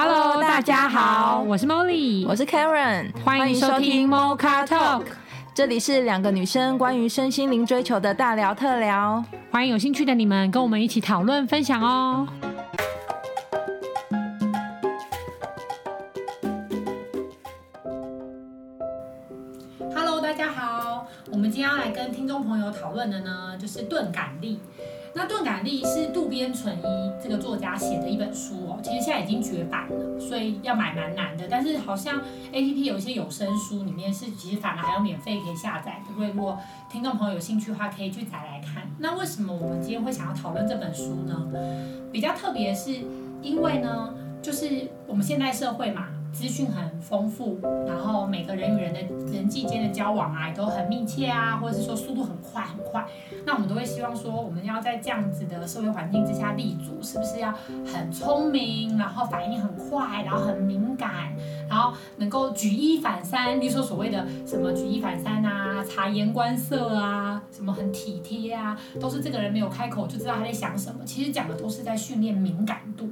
Hello，大家好，我是 Molly，我是 Karen，欢迎收听 Mocha Talk，这里是两个女生关于身心灵追求的大聊特聊，欢迎有兴趣的你们跟我们一起讨论分享哦。Hello，大家好，我们今天要来跟听众朋友讨论的呢，就是钝感力。那钝感力是渡边淳一这个作家写的一本书哦，其实现在已经绝版了，所以要买蛮难的。但是好像 APP 有一些有声书里面是其实反而还有免费可以下载的，所以如果听众朋友有兴趣的话，可以去载来看。那为什么我们今天会想要讨论这本书呢？比较特别是因为呢，就是我们现代社会嘛。资讯很丰富，然后每个人与人的人际间的交往啊，也都很密切啊，或者是说速度很快很快。那我们都会希望说，我们要在这样子的社会环境之下立足，是不是要很聪明，然后反应很快，然后很敏感，然后能够举一反三？例如说所谓的什么举一反三啊，察言观色啊，什么很体贴啊，都是这个人没有开口就知道他在想什么。其实讲的都是在训练敏感度。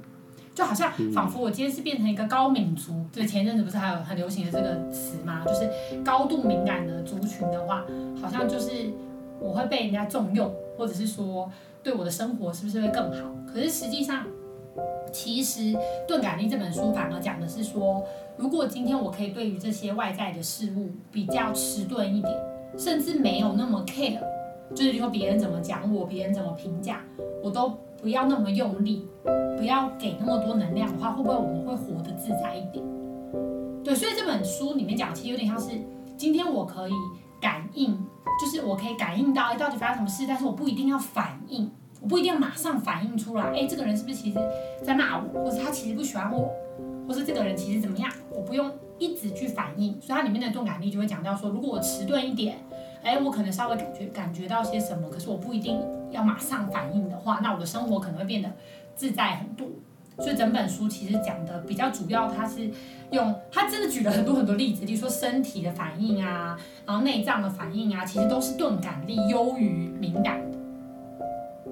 就好像仿佛我今天是变成一个高敏族，对，前一阵子不是还有很流行的这个词吗？就是高度敏感的族群的话，好像就是我会被人家重用，或者是说对我的生活是不是会更好？可是实际上，其实《钝感力》这本书反而讲的是说，如果今天我可以对于这些外在的事物比较迟钝一点，甚至没有那么 care，就是说别人怎么讲我，别人怎么评价，我都。不要那么用力，不要给那么多能量的话，会不会我们会活得自在一点？对，所以这本书里面讲，其实有点像是今天我可以感应，就是我可以感应到，哎，到底发生什么事，但是我不一定要反应，我不一定要马上反应出来，哎，这个人是不是其实在骂我，或者他其实不喜欢我，或是这个人其实怎么样，我不用一直去反应。所以它里面的钝感力就会讲到说，如果我迟钝一点。哎，我可能稍微感觉感觉到些什么，可是我不一定要马上反应的话，那我的生活可能会变得自在很多。所以整本书其实讲的比较主要，它是用它真的举了很多很多例子，例如说身体的反应啊，然后内脏的反应啊，其实都是钝感力优于敏感。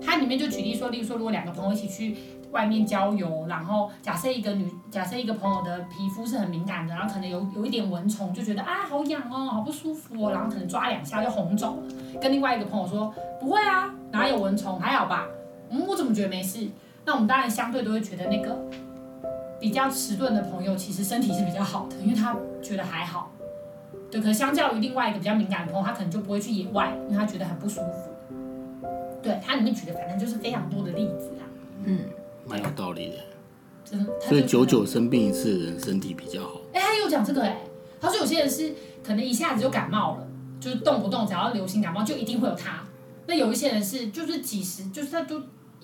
它里面就举例说，例如说，如果两个朋友一起去。外面郊游，然后假设一个女，假设一个朋友的皮肤是很敏感的，然后可能有有一点蚊虫，就觉得啊好痒哦，好不舒服哦，然后可能抓两下就红肿了。跟另外一个朋友说不会啊，哪有蚊虫，还好吧？嗯，我怎么觉得没事？那我们当然相对都会觉得那个比较迟钝的朋友其实身体是比较好的，因为他觉得还好。对，可相较于另外一个比较敏感的朋友，他可能就不会去野外，因为他觉得很不舒服。对，他里面举的反正就是非常多的例子啊，嗯。蛮有道理的，真的。所以久久生病一次的人身体比较好。哎、欸，他又讲这个哎、欸，他说有些人是可能一下子就感冒了，就是动不动只要流行感冒就一定会有他。那有一些人是就是几十，就是他都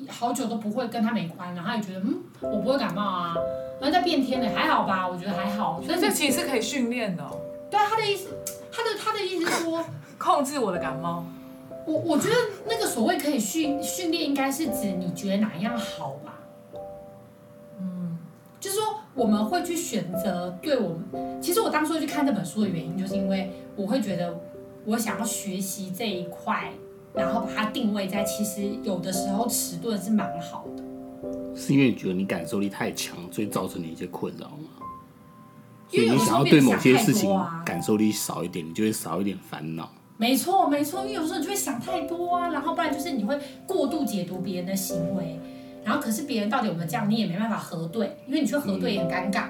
好久都不会跟他没关，然后他也觉得嗯我不会感冒啊，然后在变天了还好吧，我觉得还好。所以这其实是可以训练的、哦。对啊，他的意思，他的他的意思是说 控制我的感冒。我我觉得那个所谓可以训训练，应该是指你觉得哪样好吧？就是说，我们会去选择对我们。其实我当初去看这本书的原因，就是因为我会觉得我想要学习这一块，然后把它定位在其实有的时候迟钝是蛮好的。是因为你觉得你感受力太强，所以造成你一些困扰吗？因为你想要对某些事情感受力少一点，你就会少一点烦恼。没错，没错，因为有时候你就会想太多啊，然后不然就是你会过度解读别人的行为。然后可是别人到底有没有这样，你也没办法核对，因为你去核对也很尴尬。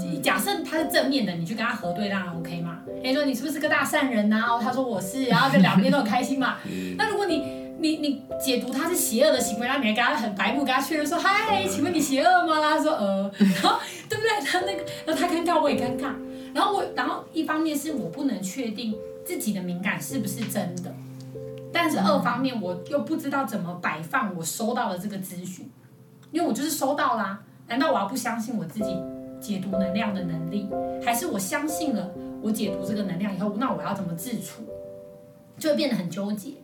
嗯、假设他是正面的，你去跟他核对，当然 OK 嘛。哎，说你是不是个大善人呐、啊？他说我是，然后就两边都很开心嘛。嗯、那如果你你你解读他是邪恶的行为，然后你还跟他很白目，跟他确认说嗨，请问你邪恶吗？他说呃，然后对不对？他那个，那他尴尬，我也尴尬。然后我，然后一方面是我不能确定自己的敏感是不是真的。但是二方面，我又不知道怎么摆放我收到的这个资讯，因为我就是收到啦。难道我要不相信我自己解读能量的能力，还是我相信了我解读这个能量以后，那我要怎么自处，就会变得很纠结。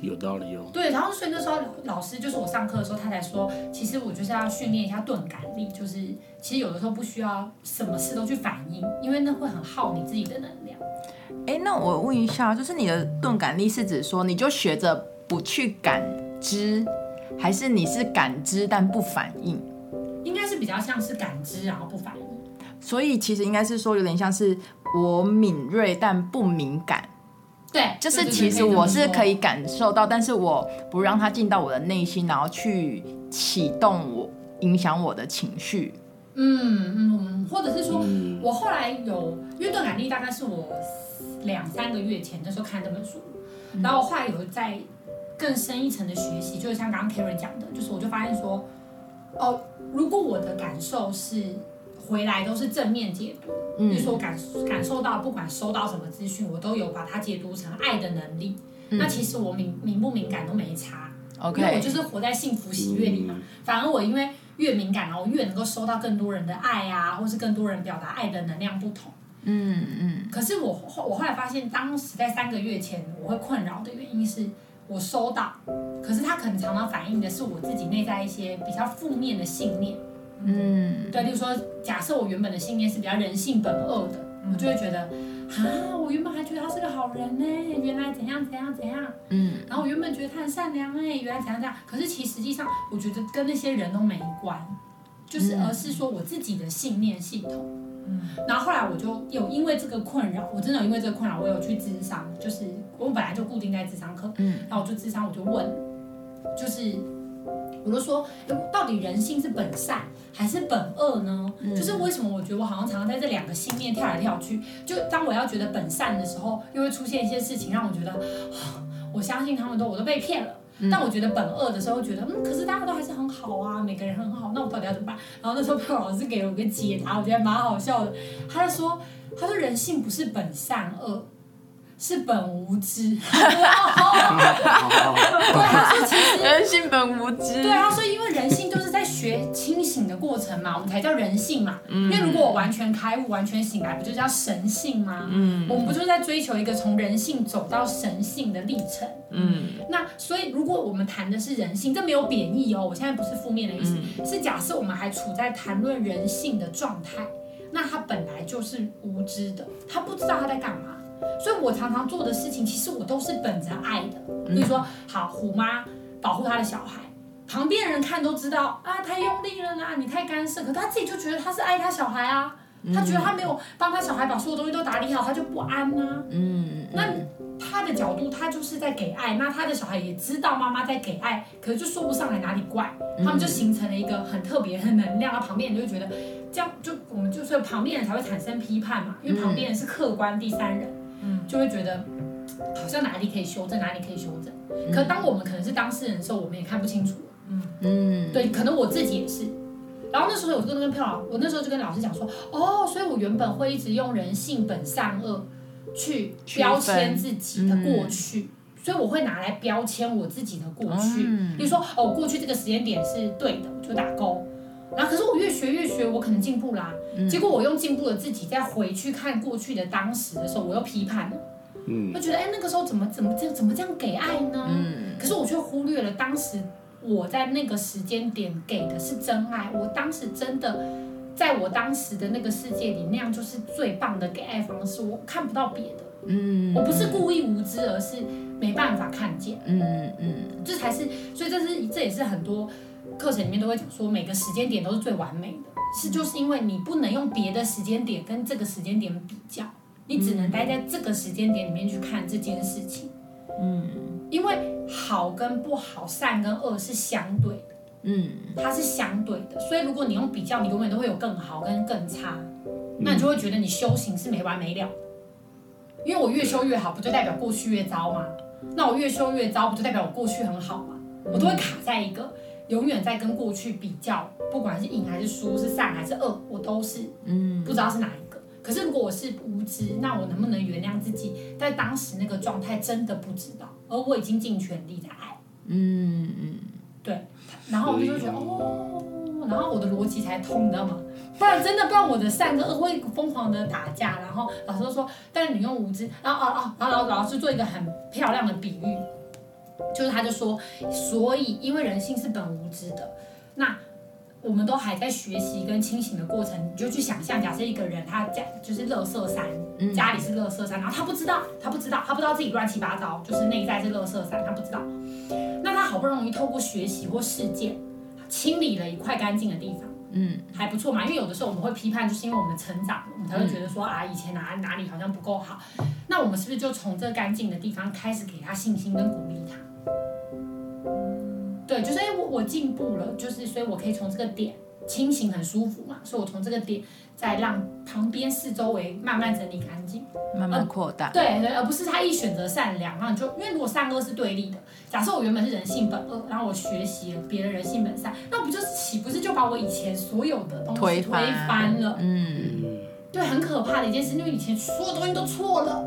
有道理哦。对，然后所以那时候老师就是我上课的时候，他才说，其实我就是要训练一下钝感力，就是其实有的时候不需要什么事都去反应，因为那会很耗你自己的能量。哎，那我问一下，就是你的钝感力是指说，你就学着不去感知，还是你是感知但不反应？应该是是比较像是感知，然后不反应。所以其实应该是说，有点像是我敏锐但不敏感。对，就是其实我是可以感受到，但是我不让它进到我的内心，然后去启动我，影响我的情绪。嗯嗯，或者是说，我后来有，因为钝感力大概是我两三个月前的时候看这本书，然后我后来有在更深一层的学习，就是像刚刚 Karen 讲的，就是我就发现说，哦，如果我的感受是回来都是正面解读，比如说我感感受到不管收到什么资讯，我都有把它解读成爱的能力，那其实我敏敏不敏感都没差，OK，因为我就是活在幸福喜悦里嘛，反而我因为。越敏感，然后越能够收到更多人的爱啊，或是更多人表达爱的能量不同。嗯嗯。可是我后我后来发现，当时在三个月前我会困扰的原因是，我收到，可是他可能常常反映的是我自己内在一些比较负面的信念。嗯。对，例如说，假设我原本的信念是比较人性本恶的，我就会觉得。啊，我原本还觉得他是个好人呢，原来怎样怎样怎样，嗯，然后我原本觉得他很善良哎，原来怎样怎样，可是其实际上我觉得跟那些人都没关，就是而是说我自己的信念系统，嗯，然后后来我就有因为这个困扰，我真的有因为这个困扰，我有去咨商，就是我本来就固定在智商课，嗯，然后我就智商，我就问，就是。我就说，到底人性是本善还是本恶呢？嗯、就是为什么我觉得我好像常常在这两个心面跳来跳去。就当我要觉得本善的时候，又会出现一些事情让我觉得，我相信他们都我都被骗了。但我觉得本恶的时候，觉得嗯，可是大家都还是很好啊，每个人很好，那我到底要怎么办？然后那时候佩老师给了我个解答，我觉得蛮好笑的。他就说，他说人性不是本善恶。是 本无知，对，他说其实人性本无知，对啊，所以因为人性就是在学清醒的过程嘛，我们才叫人性嘛。嗯，因为如果我完全开悟、完全醒来，不就叫神性吗？嗯，我们不就是在追求一个从人性走到神性的历程？嗯，那所以如果我们谈的是人性，这没有贬义哦，我现在不是负面的意思，嗯、是假设我们还处在谈论人性的状态，那他本来就是无知的，他不知道他在干嘛。所以我常常做的事情，其实我都是本着爱的。比如说，好虎妈保护她的小孩，旁边人看都知道啊，太用力了啦，你太干涉。可他自己就觉得他是爱他小孩啊，他觉得他没有帮他小孩把所有东西都打理好，他就不安啊。嗯，那他的角度，他就是在给爱。那他的小孩也知道妈妈在给爱，可是就说不上来哪里怪。他们就形成了一个很特别的能量，然后旁边人就会觉得这样，就我们就说旁边人才会产生批判嘛，因为旁边人是客观第三人。就会觉得好像哪里可以修正，哪里可以修正。可当我们可能是当事人的时候，我们也看不清楚。嗯嗯，对，可能我自己也是。然后那时候我就跟票老，我那时候就跟老师讲说，哦，所以我原本会一直用人性本善恶去标签自己的过去，所以我会拿来标签我自己的过去。比如说，哦，过去这个时间点是对的，我就打勾。然后可是我越学越学，我可能进步啦。结果我用进步的自己再回去看过去的当时的时候，我又批判了。嗯，我觉得哎，那个时候怎么怎么这怎么这样给爱呢？嗯，可是我却忽略了当时我在那个时间点给的是真爱。我当时真的在我当时的那个世界里，那样就是最棒的给爱方式。我看不到别的。嗯，我不是故意无知，而是没办法看见。嗯嗯，这才是，所以这是这也是很多。课程里面都会讲说，每个时间点都是最完美的，是就是因为你不能用别的时间点跟这个时间点比较，你只能待在这个时间点里面去看这件事情。嗯，因为好跟不好，善跟恶是相对的。嗯，它是相对的，所以如果你用比较，你永远都会有更好跟更差，那你就会觉得你修行是没完没了。因为我越修越好，不就代表过去越糟吗？那我越修越糟，不就代表我过去很好吗？我都会卡在一个。永远在跟过去比较，不管是赢还是输，是善还是恶，我都是，嗯，不知道是哪一个。可是如果我是无知，那我能不能原谅自己，在当时那个状态真的不知道，而我已经尽全力在爱，嗯嗯，对。然后我就觉得哦，然后我的逻辑才通，你知道吗？不然真的，不然我的善跟恶会疯狂的打架。然后老师都说，但是你用无知，然后哦哦，然后老老师做一个很漂亮的比喻。就是他就说，所以因为人性是本无知的，那我们都还在学习跟清醒的过程，你就去想象，假设一个人他家就是乐色山，家里是乐色山，然后他不知道，他不知道，他不知道自己乱七八糟，就是内在是乐色山，他不知道。那他好不容易透过学习或事件，清理了一块干净的地方，嗯，还不错嘛。因为有的时候我们会批判，就是因为我们成长，我们才会觉得说、嗯、啊，以前哪哪里好像不够好。那我们是不是就从这干净的地方开始给他信心跟鼓励他？对，就是哎，我我进步了，就是所以我可以从这个点清醒很舒服嘛，所以我从这个点再让旁边四周围慢慢整理干净，慢慢扩大。对对，而不是他一选择善良，然后你就因为如果善恶是对立的，假设我原本是人性本恶，然后我学习了别人人性本善，那我不就是岂不是就把我以前所有的东西推翻，了？嗯，对，很可怕的一件事，因为以前所有东西都错了，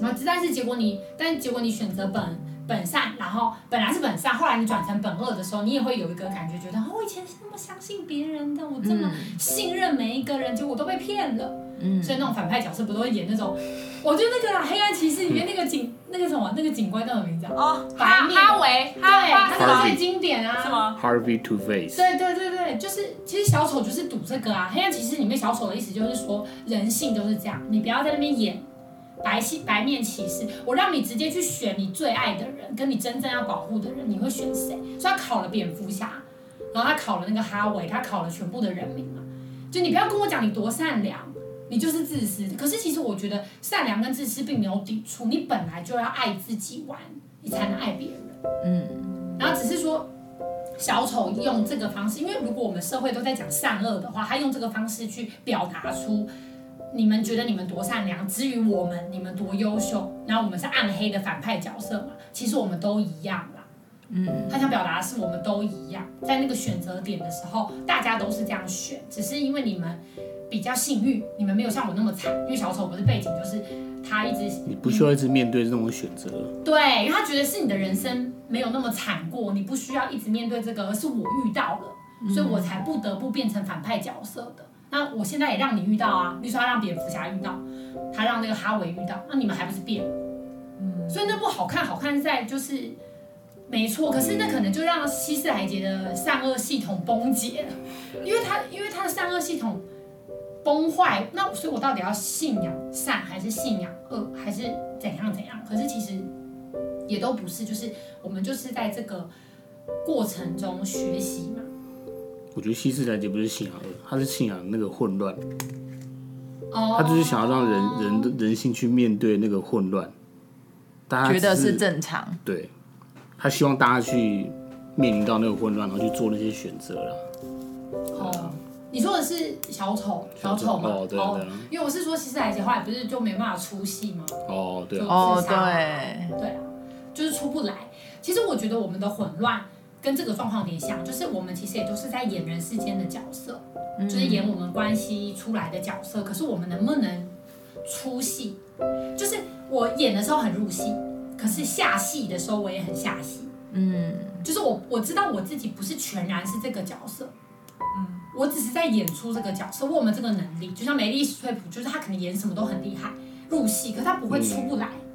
然后但是结果你，但是结果你选择本。本善，然后本来是本善，后来你转成本恶的时候，你也会有一个感觉，觉得哦，我以前是那么相信别人的，我这么信任每一个人，结果我都被骗了。嗯，所以那种反派角色不都会演那种？我觉得那个《黑暗骑士》里面那个警，那个什么，那个警官叫什么名字啊？哦，哈哈维，对，他是最经典啊。是吗？Harvey Two Face。对对对对，就是其实小丑就是赌这个啊，《黑暗骑士》里面小丑的意思就是说人性都是这样，你不要在那边演。白戏白面骑士，我让你直接去选你最爱的人，跟你真正要保护的人，你会选谁？所以他考了蝙蝠侠，然后他考了那个哈维，他考了全部的人民嘛。就你不要跟我讲你多善良，你就是自私。可是其实我觉得善良跟自私并没有抵触，你本来就要爱自己玩，你才能爱别人。嗯，然后只是说小丑用这个方式，因为如果我们社会都在讲善恶的话，他用这个方式去表达出。你们觉得你们多善良，至于我们，你们多优秀，然后我们是暗黑的反派角色嘛？其实我们都一样啦。嗯，他想表达的是我们都一样，在那个选择点的时候，大家都是这样选，只是因为你们比较幸运，你们没有像我那么惨。因为小丑不是背景，就是他一直你不需要一直面对这种选择。对，因为他觉得是你的人生没有那么惨过，你不需要一直面对这个，而是我遇到了，所以我才不得不变成反派角色的。那我现在也让你遇到啊，比如说他让蝙蝠侠遇到，他让那个哈维遇到，那你们还不是变？所以那部好看，好看在就是没错，可是那可能就让希斯莱杰的善恶系统崩解了，因为他因为他的善恶系统崩坏，那所以我到底要信仰善还是信仰恶还是怎样怎样？可是其实也都不是，就是我们就是在这个过程中学习嘛。我觉得希斯莱杰不是信仰恶，他是信仰那个混乱。他就是想要让人人的人性去面对那个混乱，大家觉得是正常。对，他希望大家去面临到那个混乱，然后去做那些选择了。哦，你说的是小丑，小丑吗？哦，对对。因为我是说希斯莱杰后来不是就没办法出戏吗？哦，对。哦，对。对啊，就是出不来。其实我觉得我们的混乱。跟这个状况有点像，就是我们其实也都是在演人世间的角色，嗯、就是演我们关系出来的角色。可是我们能不能出戏？就是我演的时候很入戏，可是下戏的时候我也很下戏。嗯，就是我我知道我自己不是全然是这个角色，嗯，我只是在演出这个角色。我有没有这个能力？就像梅丽史翠普，就是她可能演什么都很厉害，入戏，可是他不会出不来。嗯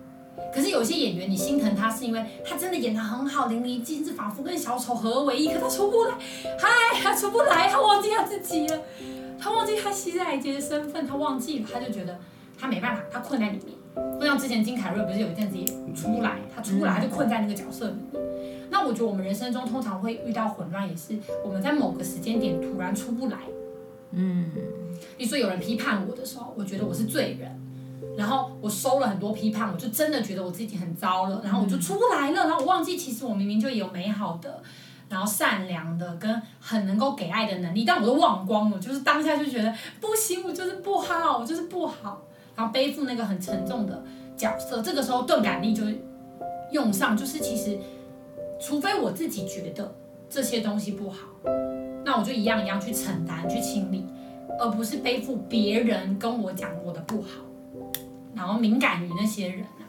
可是有些演员，你心疼他是因为他真的演得很好，淋漓尽致，仿佛跟小丑合而为一。可他出不来，嗨，他出不来，他忘记他自己了，他忘记他希斯莱杰的身份，他忘记了，他就觉得他没办法，他困在里面。就像之前金凯瑞不是有一阵子也出来，他出不来，他就困在那个角色里面。那我觉得我们人生中通常会遇到混乱，也是我们在某个时间点突然出不来。嗯，你说有人批判我的时候，我觉得我是罪人。然后我收了很多批判，我就真的觉得我自己很糟了，然后我就出来了，然后我忘记其实我明明就有美好的，然后善良的跟很能够给爱的能力，但我都忘光了，就是当下就觉得不行，我就是不好，我就是不好，然后背负那个很沉重的角色，这个时候钝感力就用上，就是其实除非我自己觉得这些东西不好，那我就一样一样去承担去清理，而不是背负别人跟我讲我的不好。然后敏感于那些人啊，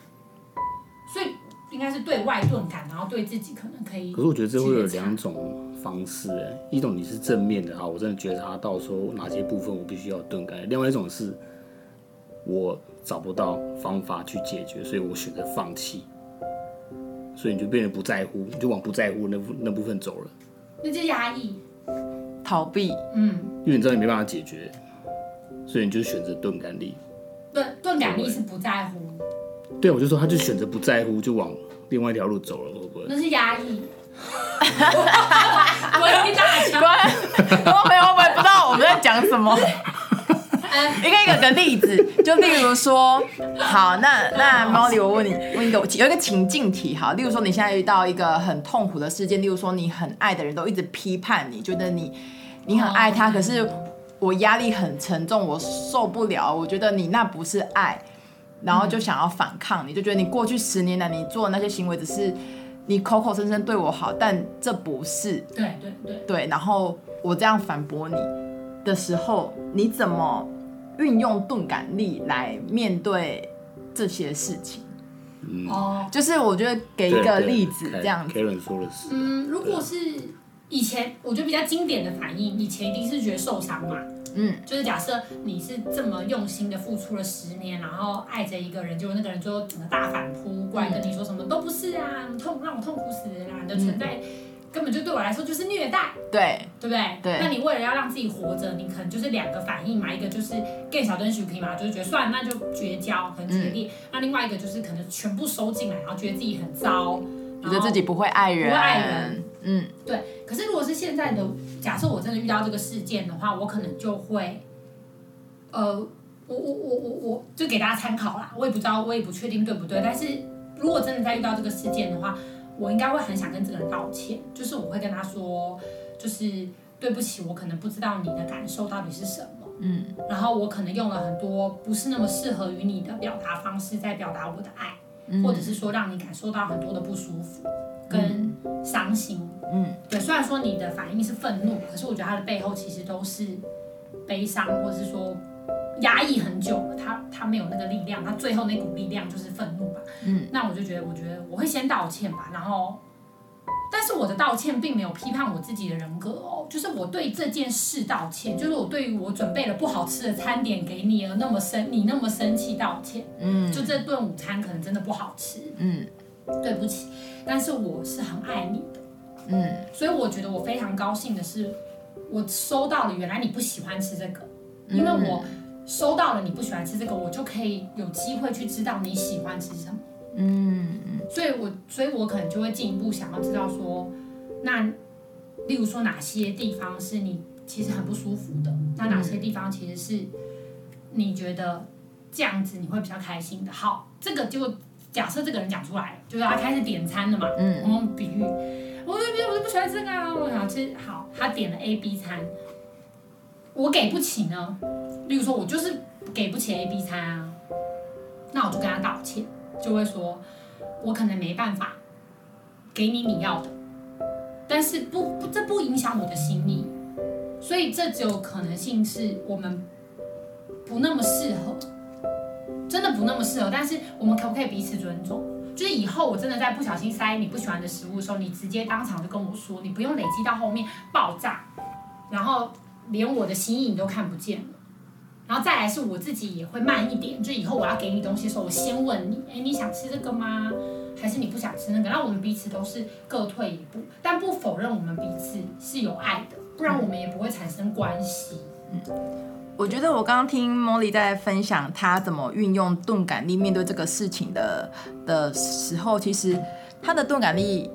所以应该是对外钝感，然后对自己可能可以。可是我觉得这会有两种方式，哎，一种你是正面的啊，我真的觉察到说哪些部分我必须要钝感；另外一种是我找不到方法去解决，所以我选择放弃，所以你就变得不在乎，你就往不在乎那那部分走了。那就压抑、逃避，嗯，因为你知道你没办法解决，所以你就选择钝感力。钝钝感力是不在乎，对，我就说他就选择不在乎，就往另外一条路走了，会不会？那是压抑。我没有，我也不知道我们在讲什么。一个一个的例子，就例如说，好，那那 Molly，我问你，问一个有一个情境题，好，例如说你现在遇到一个很痛苦的事件，例如说你很爱的人都一直批判你，觉得你你很爱他，可是我压力很沉重，我受不了，我觉得你那不是爱，然后就想要反抗，你就觉得你过去十年来你做的那些行为只是你口口声声对我好，但这不是，对对对对，然后我这样反驳你的时候，你怎么？运用钝感力来面对这些事情，嗯，哦，就是我觉得给一个例子这样子。Karen 说的是，嗯，如果是以前，我觉得比较经典的反应，以前一定是觉得受伤嘛，嗯，就是假设你是这么用心的付出了十年，然后爱着一个人，结果那个人就整个大反扑过来跟你说什么都不是啊，痛让我痛苦死了啦，你的存在。根本就对我来说就是虐待，对，对不对？对。那你为了要让自己活着，你可能就是两个反应嘛，一个就是更小灯许皮嘛，就是觉得算了，那就绝交，很决裂。嗯、那另外一个就是可能全部收进来，然后觉得自己很糟，觉得自己不会爱人，不会爱人。嗯，对。可是如果是现在的，假设我真的遇到这个事件的话，我可能就会，呃，我我我我我就给大家参考啦。我也不知道，我也不确定对不对。但是如果真的在遇到这个事件的话。我应该会很想跟这个人道歉，就是我会跟他说，就是对不起，我可能不知道你的感受到底是什么，嗯，然后我可能用了很多不是那么适合于你的表达方式在表达我的爱，嗯，或者是说让你感受到很多的不舒服跟伤心，嗯，对，虽然说你的反应是愤怒，可是我觉得他的背后其实都是悲伤，或者是说。压抑很久了，他他没有那个力量，他最后那股力量就是愤怒吧。嗯，那我就觉得，我觉得我会先道歉吧，然后，但是我的道歉并没有批判我自己的人格哦，就是我对这件事道歉，就是我对于我准备了不好吃的餐点给你而那么生你那么生气道歉。嗯，就这顿午餐可能真的不好吃。嗯，对不起，但是我是很爱你的。嗯，所以我觉得我非常高兴的是，我收到了原来你不喜欢吃这个，因为我。收到了，你不喜欢吃这个，我就可以有机会去知道你喜欢吃什么。嗯嗯，所以我所以我可能就会进一步想要知道说，那例如说哪些地方是你其实很不舒服的，那哪些地方其实是你觉得这样子你会比较开心的。好，这个就假设这个人讲出来了，就是他开始点餐了嘛。嗯，我们比喻，我这边我就不喜欢这个啊，我想吃。好，他点了 A B 餐，我给不起呢。例如说，我就是给不起 A B 餐啊，那我就跟他道歉，就会说，我可能没办法给你你要的，但是不不，这不影响我的心意，所以这只有可能性是我们不那么适合，真的不那么适合，但是我们可不可以彼此尊重？就是以后我真的在不小心塞你不喜欢的食物的时候，你直接当场就跟我说，你不用累积到后面爆炸，然后连我的心意你都看不见了。然后再来是我自己也会慢一点，就以后我要给你东西的时候，我先问你，哎，你想吃这个吗？还是你不想吃那个？那我们彼此都是各退一步，但不否认我们彼此是有爱的，不然我们也不会产生关系。嗯，我觉得我刚刚听 Molly 在分享她怎么运用钝感力面对这个事情的的时候，其实她的钝感力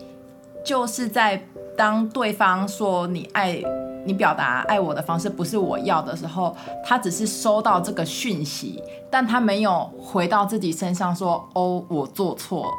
就是在当对方说你爱。你表达爱我的方式不是我要的时候，他只是收到这个讯息，但他没有回到自己身上说：“哦，我做错了。”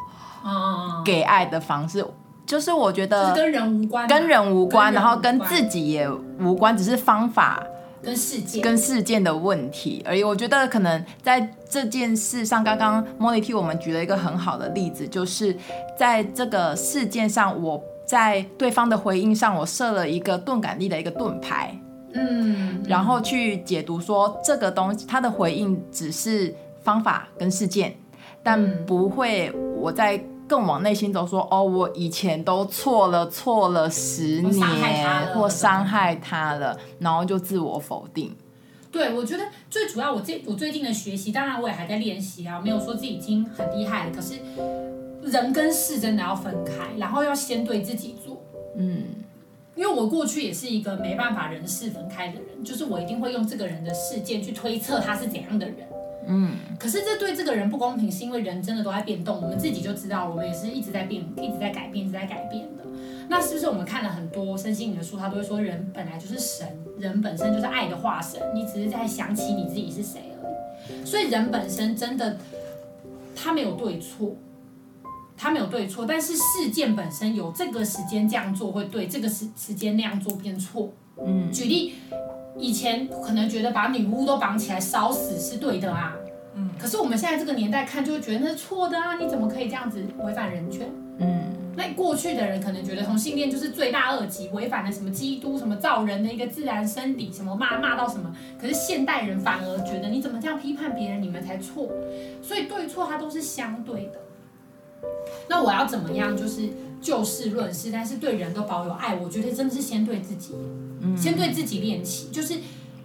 嗯，给爱的方式就是我觉得跟人无关，跟人无关，然后跟自己也无关，只是方法跟事件跟事件的问题而已。我觉得可能在这件事上，刚刚 Molly 替我们举了一个很好的例子，就是在这个事件上我。在对方的回应上，我设了一个钝感力的一个盾牌，嗯，然后去解读说这个东西，他的回应只是方法跟事件，但不会我在更往内心走说，哦，我以前都错了，错了十年，或伤害他了，然后就自我否定。对，我觉得最主要，我最我最近的学习，当然我也还在练习啊，没有说自己已经很厉害了，可是。人跟事真的要分开，然后要先对自己做。嗯，因为我过去也是一个没办法人事分开的人，就是我一定会用这个人的事件去推测他是怎样的人。嗯，可是这对这个人不公平，是因为人真的都在变动，我们自己就知道，我们也是一直在变，一直在改变，一直在改变的。那是不是我们看了很多身心灵的书，他都会说人本来就是神，人本身就是爱的化身，你只是在想起你自己是谁而已。所以人本身真的，他没有对错。他没有对错，但是事件本身有这个时间这样做会对，这个时时间那样做变错。嗯，举例，以前可能觉得把女巫都绑起来烧死是对的啊，嗯，可是我们现在这个年代看就会觉得那是错的啊，你怎么可以这样子违反人权？嗯，那过去的人可能觉得同性恋就是罪大恶极，违反了什么基督什么造人的一个自然生理，什么骂骂到什么，可是现代人反而觉得你怎么这样批判别人，你们才错，所以对错它都是相对的。那我要怎么样？就是就事论事，但是对人都保有爱。我觉得真的是先对自己，先对自己练习。就是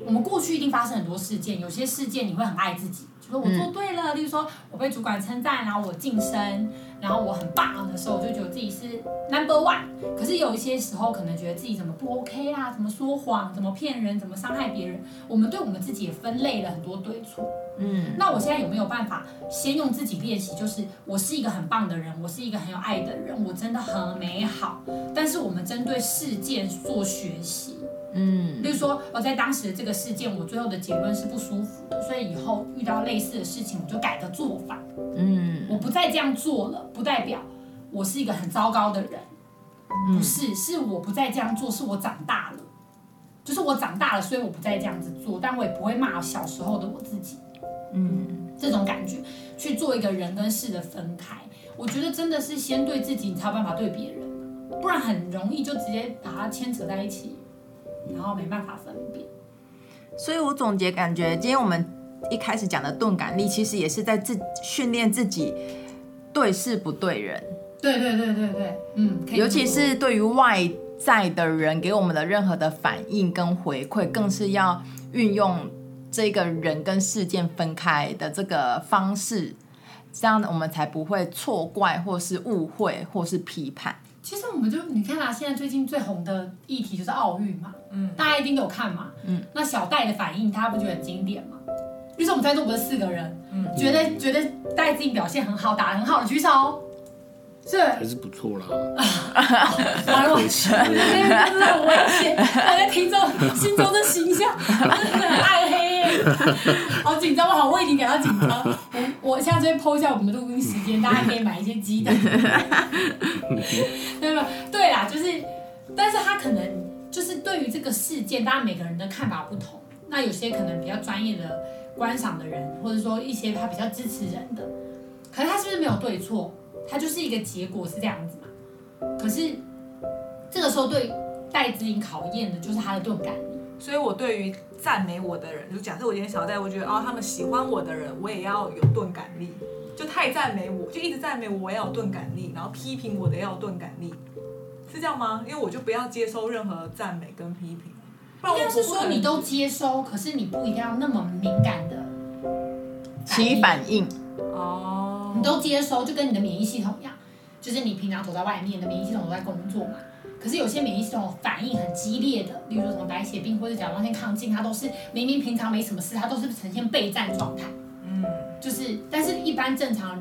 我们过去一定发生很多事件，有些事件你会很爱自己，就说我做对了。例如说我被主管称赞，然后我晋升，然后我很棒的时候，我就觉得自己是 number one。可是有一些时候，可能觉得自己怎么不 OK 啊？怎么说谎？怎么骗人？怎么伤害别人？我们对我们自己也分类了很多对错。嗯，那我现在有没有办法先用自己练习？就是我是一个很棒的人，我是一个很有爱的人，我真的很美好。但是我们针对事件做学习，嗯，例如说我在当时的这个事件，我最后的结论是不舒服的，所以以后遇到类似的事情，我就改个做法，嗯，我不再这样做了，不代表我是一个很糟糕的人，不是，是我不再这样做，是我长大了，就是我长大了，所以我不再这样子做，但我也不会骂小时候的我自己。嗯，这种感觉去做一个人跟事的分开，我觉得真的是先对自己，你才有办法对别人，不然很容易就直接把它牵扯在一起，然后没办法分辨。所以我总结感觉，今天我们一开始讲的钝感力，其实也是在自训练自己对事不对人。对对对对对，嗯，尤其是对于外在的人给我们的任何的反应跟回馈，更是要运用。这个人跟事件分开的这个方式，这样我们才不会错怪，或是误会，或是批判。其实我们就你看啊，现在最近最红的议题就是奥运嘛，嗯，大家一定有看嘛，嗯，那小戴的反应，大家不觉得很经典吗？于是我们在座不是四个人，嗯，觉得觉得戴资颖表现很好，打得很好的举手。是。还是不错啦，完了，真的很危险，大家听众心中的形象真的很暗黑，好紧张，我好为你感到紧张。我我现在这边 po 一下我们的录音时间，大家可以买一些鸡蛋，对吧？对啦，就是，但是他可能就是对于这个事件，大家每个人的看法不同，那有些可能比较专业的观赏的人，或者说一些他比较支持人的，可是他是不是没有对错？他就是一个结果是这样子嘛，可是这个时候对戴资颖考验的就是他的钝感。所以我对于赞美我的人，就假设我今天小戴，我觉得哦，他们喜欢我的人，我也要有钝感力。就太赞美我，就一直赞美我，我也要有钝感力。然后批评我的要有钝感力，是这样吗？因为我就不要接收任何赞美跟批评。应该是说你都接收，可是你不一定要那么敏感的起反应哦。你都接收，就跟你的免疫系统一样，就是你平常走在外面你的免疫系统都在工作嘛。可是有些免疫系统反应很激烈的，例如说什么白血病或者甲状腺亢进，它都是明明平常没什么事，它都是呈现备战状态。嗯，就是，但是一般正常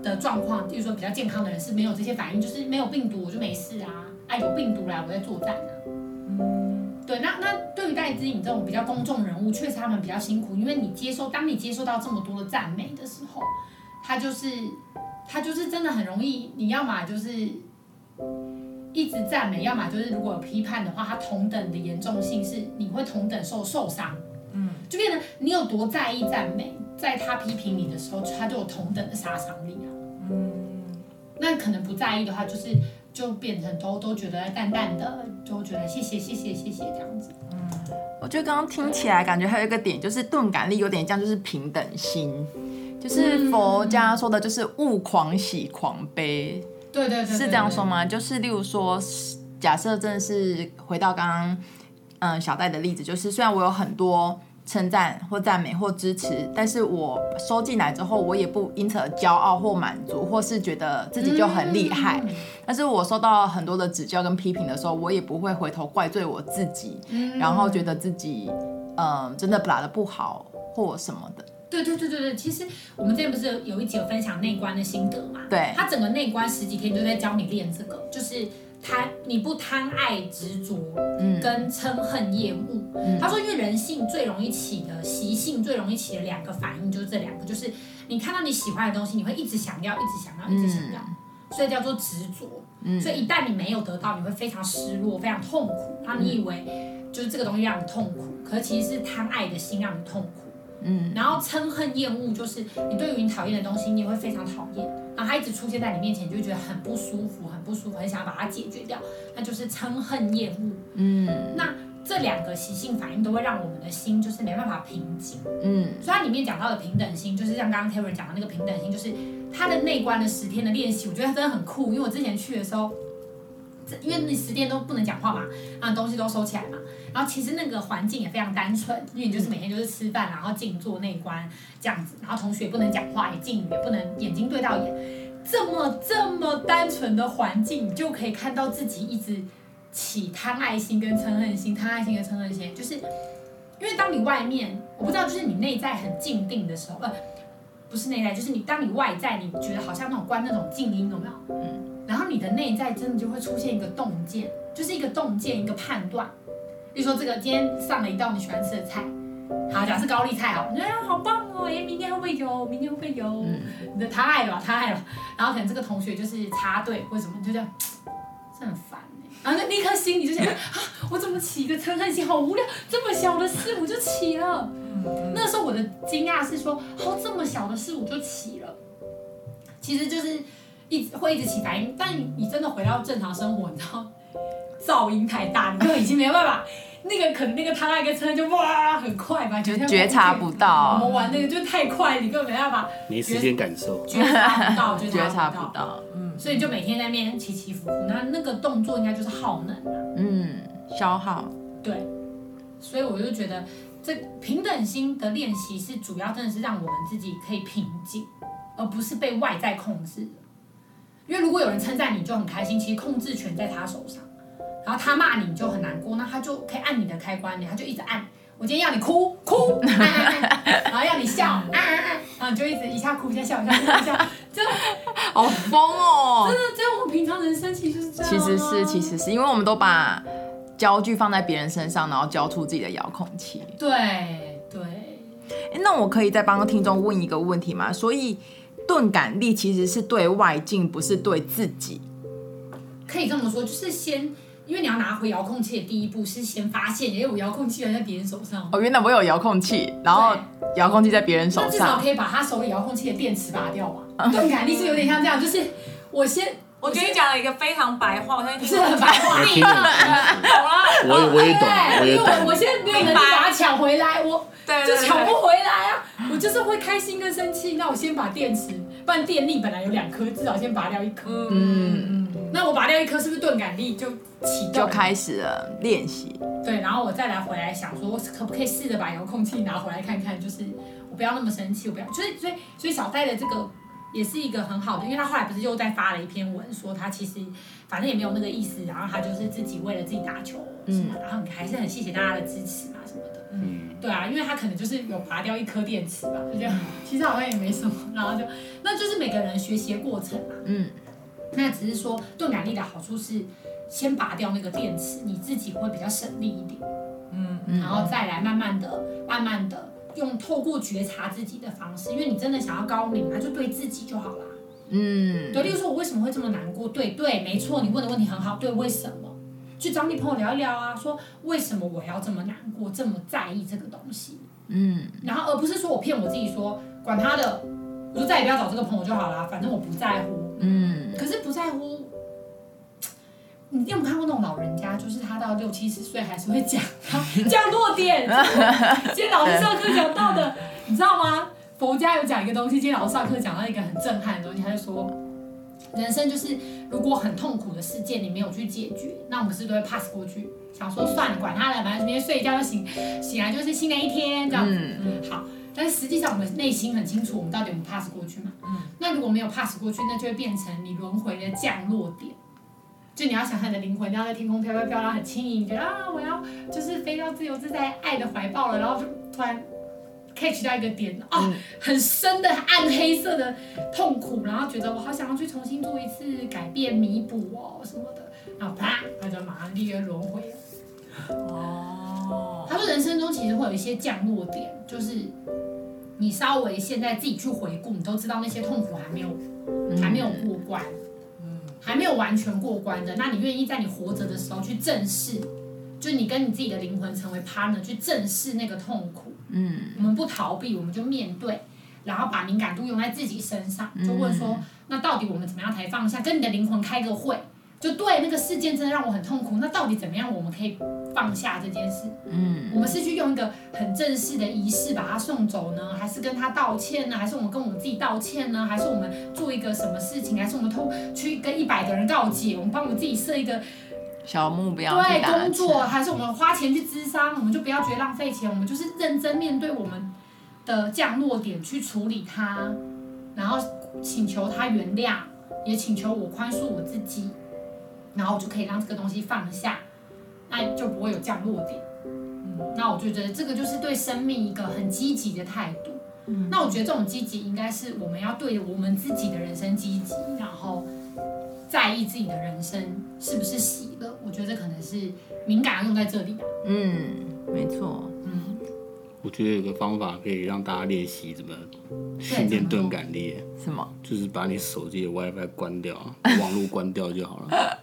的状况，例如说比较健康的人是没有这些反应，就是没有病毒我就没事啊，啊有病毒来我在作战啊。嗯，对，那那对于戴资颖这种比较公众人物，确实他们比较辛苦，因为你接受，当你接受到这么多的赞美的时候。他就是，他就是真的很容易，你要么就是一直赞美，要么就是如果有批判的话，它同等的严重性是你会同等受受伤，嗯，就变成你有多在意赞美，在他批评你的时候，他就有同等的杀伤力啊，嗯，那可能不在意的话，就是就变成都都觉得淡淡的，就觉得谢谢谢谢谢谢这样子，嗯，我觉得刚刚听起来感觉还有一个点，就是钝感力有点像就是平等心。就是佛家说的，就是勿狂喜狂悲，对对对，是这样说吗？就是例如说，假设真的是回到刚刚，嗯，小戴的例子，就是虽然我有很多称赞或赞美或支持，但是我收进来之后，我也不因此而骄傲或满足，或是觉得自己就很厉害。但是我收到很多的指教跟批评的时候，我也不会回头怪罪我自己，然后觉得自己，嗯，真的打的不好或什么的。对对对对对，其实我们这边不是有一集有分享内观的心得嘛？对，他整个内观十几天就在教你练这个，就是贪你不贪爱执着，嗯，跟嗔恨厌恶。嗯、他说，因为人性最容易起的习性，最容易起的两个反应就是这两个，就是你看到你喜欢的东西，你会一直想要，一直想要，一直想要，嗯、所以叫做执着。嗯，所以一旦你没有得到，你会非常失落，非常痛苦。然后你以为就是这个东西让你痛苦，可是其实是贪爱的心让你痛苦。嗯，然后嗔恨厌恶就是你对于你讨厌的东西，你也会非常讨厌，然后它一直出现在你面前，你就会觉得很不舒服，很不舒服，很想要把它解决掉，那就是嗔恨厌恶。嗯，那这两个习性反应都会让我们的心就是没办法平静。嗯，所以它里面讲到的平等心，就是像刚刚 Terry 讲的那个平等心，就是它的内观的十天的练习，我觉得它真的很酷，因为我之前去的时候。因为那十天都不能讲话嘛，啊，东西都收起来嘛，然后其实那个环境也非常单纯，因为你就是每天就是吃饭，然后静坐内观这样子，然后同学也不能讲话，也静语，也不能眼睛对到眼，这么这么单纯的环境，你就可以看到自己一直起贪爱心跟嗔恨心，贪爱心跟嗔恨心，就是因为当你外面我不知道，就是你内在很静定的时候，呃，不是内在，就是你当你外在你觉得好像那种关那种静音有没有？嗯。然后你的内在真的就会出现一个洞见，就是一个洞见，一个判断。比如说这个今天上了一道你喜欢吃的菜，好，假设是高丽菜哦，哎呀好棒哦，哎明天会不会有？明天会不会有？嗯，你的太爱了吧，太爱了。然后可能这个同学就是插队或者什么，就这样，这很烦哎。然后那那颗心你就想啊，我怎么起一个嗔恨心？好无聊，这么小的事我就起了。嗯，那时候我的惊讶是说，哦，这么小的事我就起了，其实就是。一直会一直起反应，但你真的回到正常生活，你知道，噪音太大，你就已经没有办法。那个可能那个他那个车就哇很快吧，就觉察不到。我们玩那个就太快，你根本没办法。没时间感受。觉察不到，觉察不到。不到嗯。所以就每天在那边起起伏伏，那那个动作应该就是耗能了。嗯，消耗。对。所以我就觉得，这平等心的练习是主要，真的是让我们自己可以平静，而不是被外在控制。因为如果有人称赞你就很开心，其实控制权在他手上，然后他骂你你就很难过，那他就可以按你的开关，他就一直按。我今天要你哭哭，按按按，然后要你笑，按按按，然后你就一直一下哭一下笑一下哭一下笑，真的好疯哦！真的，只有我们平常人生气就是这样。其实是，其实是因为我们都把焦距放在别人身上，然后交出自己的遥控器。对对。哎，那我可以再帮听众问一个问题吗？所以。钝感力其实是对外境，不是对自己。可以这么说，就是先，因为你要拿回遥控器的第一步是先发现，因为我遥控器还在别人手上。哦，原来我有遥控器，然后遥控器在别人手上。至少可以把他手里遥控器的电池拔掉吧。钝感力是有点像这样，就是我先，我觉得你讲了一个非常白话，我相信是很白话。懂了，我我也懂，我也懂。因为我先没有能力把它抢回来，我。就抢不回来啊！我就是会开心跟生气，那我先把电池，不然电力本来有两颗，至少先拔掉一颗。嗯嗯。那我拔掉一颗，是不是钝感力就启动？就开始了练习。对，然后我再来回来想说，我可不可以试着把遥控器拿回来看看？就是我不要那么生气，我不要。所以所以所以小戴的这个也是一个很好的，因为他后来不是又再发了一篇文，说他其实反正也没有那个意思，然后他就是自己为了自己打球，嗯，然后还是很谢谢大家的支持嘛什么的。嗯，对啊，因为他可能就是有拔掉一颗电池吧，就这样，其实好像也没什么，然后就，那就是每个人学习的过程嘛。嗯，那只是说钝感力的好处是，先拔掉那个电池，你自己会比较省力一点。嗯，然后再来慢慢的、慢慢的用透过觉察自己的方式，因为你真的想要高明，那就对自己就好了。嗯，对，例如说我为什么会这么难过？对对，没错，你问的问题很好。对，为什么？去找你朋友聊一聊啊，说为什么我要这么难过，这么在意这个东西？嗯，然后而不是说我骗我自己说管他的，我就再也不要找这个朋友就好了，反正我不在乎。嗯，可是不在乎，你有没有看过那种老人家，就是他到六七十岁还是会讲降落点？今天老师上课讲到的，你知道吗？佛家有讲一个东西，今天老师上课讲到一个很震撼的东西，他就说。人生就是，如果很痛苦的事件你没有去解决，那我们是不是都会 pass 过去，想说算了，管他了，反正今天睡一觉就醒，醒来就是新的一天这样子。嗯，嗯好，但是实际上我们内心很清楚，我们到底有没有 pass 过去嘛？嗯，那如果没有 pass 过去，那就会变成你轮回的降落点。就你要想象你的灵魂要在天空飘飘飘，然后很轻盈，你觉得啊，我要就是飞到自由自在爱的怀抱了，然后就突然。Catch 到一个点啊，很深的暗黑色的痛苦，然后觉得我好想要去重新做一次改变弥补哦什么的，然后啪，他就马上立刻轮回了。哦，他说人生中其实会有一些降落点，就是你稍微现在自己去回顾，你都知道那些痛苦还没有还没有过关，嗯，还没有完全过关的，那你愿意在你活着的时候去正视。就你跟你自己的灵魂成为 partner，去正视那个痛苦。嗯，我们不逃避，我们就面对，然后把敏感度用在自己身上，就问说，嗯、那到底我们怎么样才放下？跟你的灵魂开个会，就对那个事件真的让我很痛苦，那到底怎么样我们可以放下这件事？嗯，我们是去用一个很正式的仪式把他送走呢，还是跟他道歉呢？还是我们跟我们自己道歉呢？还是我们做一个什么事情？还是我们偷去跟一百个人告解？我们帮我们自己设一个。小目标对工作，还是我们花钱去咨商，我们就不要觉得浪费钱，我们就是认真面对我们的降落点去处理它，然后请求他原谅，也请求我宽恕我自己，然后就可以让这个东西放下，那就不会有降落点。嗯，那我就觉得这个就是对生命一个很积极的态度。嗯，那我觉得这种积极应该是我们要对我们自己的人生积极，然后。在意自己的人生是不是喜乐？我觉得这可能是敏感用在这里吧。嗯，没错。嗯，我觉得有个方法可以让大家练习怎么训练钝感力。什么？就是把你手机的 WiFi 关掉，网络关掉就好了。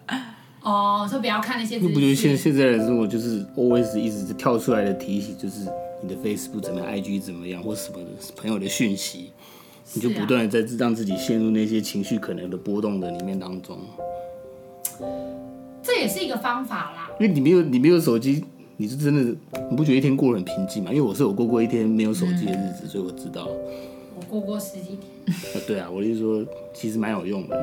哦，说不要看那些。你不觉得现现在的生活就是 always 一直跳出来的提醒，就是你的 Facebook 怎么样，IG 怎么样，或什么朋友的讯息。你就不断的在让自己陷入那些情绪可能的波动的里面当中，这也是一个方法啦。因为你没有你没有手机，你是真的你不觉得一天过得很平静吗？因为我是有过过一天没有手机的日子，嗯、所以我知道。我过过十几天。啊，对啊，我就是说，其实蛮有用的。